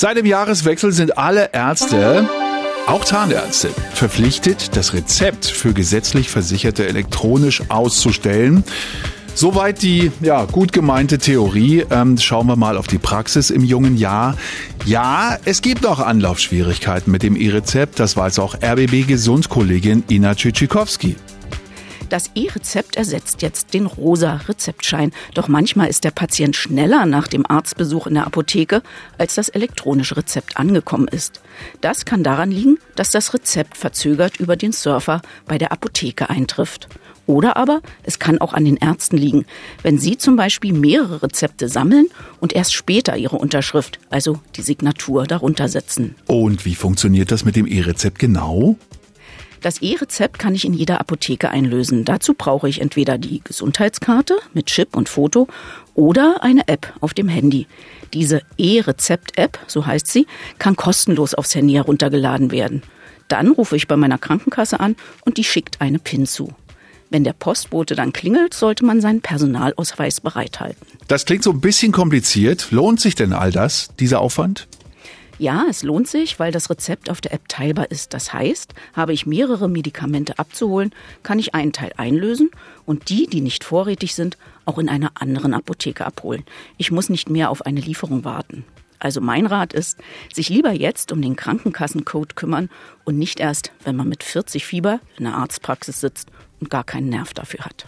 Seit dem Jahreswechsel sind alle Ärzte, auch Zahnärzte, verpflichtet, das Rezept für gesetzlich Versicherte elektronisch auszustellen. Soweit die ja, gut gemeinte Theorie. Ähm, schauen wir mal auf die Praxis im jungen Jahr. Ja, es gibt auch Anlaufschwierigkeiten mit dem E-Rezept. Das weiß auch RBB-Gesundkollegin Ina Tschitschikowski. Das E-Rezept ersetzt jetzt den rosa Rezeptschein. Doch manchmal ist der Patient schneller nach dem Arztbesuch in der Apotheke, als das elektronische Rezept angekommen ist. Das kann daran liegen, dass das Rezept verzögert über den Surfer bei der Apotheke eintrifft. Oder aber es kann auch an den Ärzten liegen, wenn sie zum Beispiel mehrere Rezepte sammeln und erst später ihre Unterschrift, also die Signatur, darunter setzen. Und wie funktioniert das mit dem E-Rezept genau? Das E-Rezept kann ich in jeder Apotheke einlösen. Dazu brauche ich entweder die Gesundheitskarte mit Chip und Foto oder eine App auf dem Handy. Diese E-Rezept-App, so heißt sie, kann kostenlos aufs Handy heruntergeladen werden. Dann rufe ich bei meiner Krankenkasse an und die schickt eine PIN zu. Wenn der Postbote dann klingelt, sollte man seinen Personalausweis bereithalten. Das klingt so ein bisschen kompliziert. Lohnt sich denn all das, dieser Aufwand? Ja, es lohnt sich, weil das Rezept auf der App teilbar ist. Das heißt, habe ich mehrere Medikamente abzuholen, kann ich einen Teil einlösen und die, die nicht vorrätig sind, auch in einer anderen Apotheke abholen. Ich muss nicht mehr auf eine Lieferung warten. Also mein Rat ist, sich lieber jetzt um den Krankenkassencode kümmern und nicht erst, wenn man mit 40 Fieber in der Arztpraxis sitzt und gar keinen Nerv dafür hat.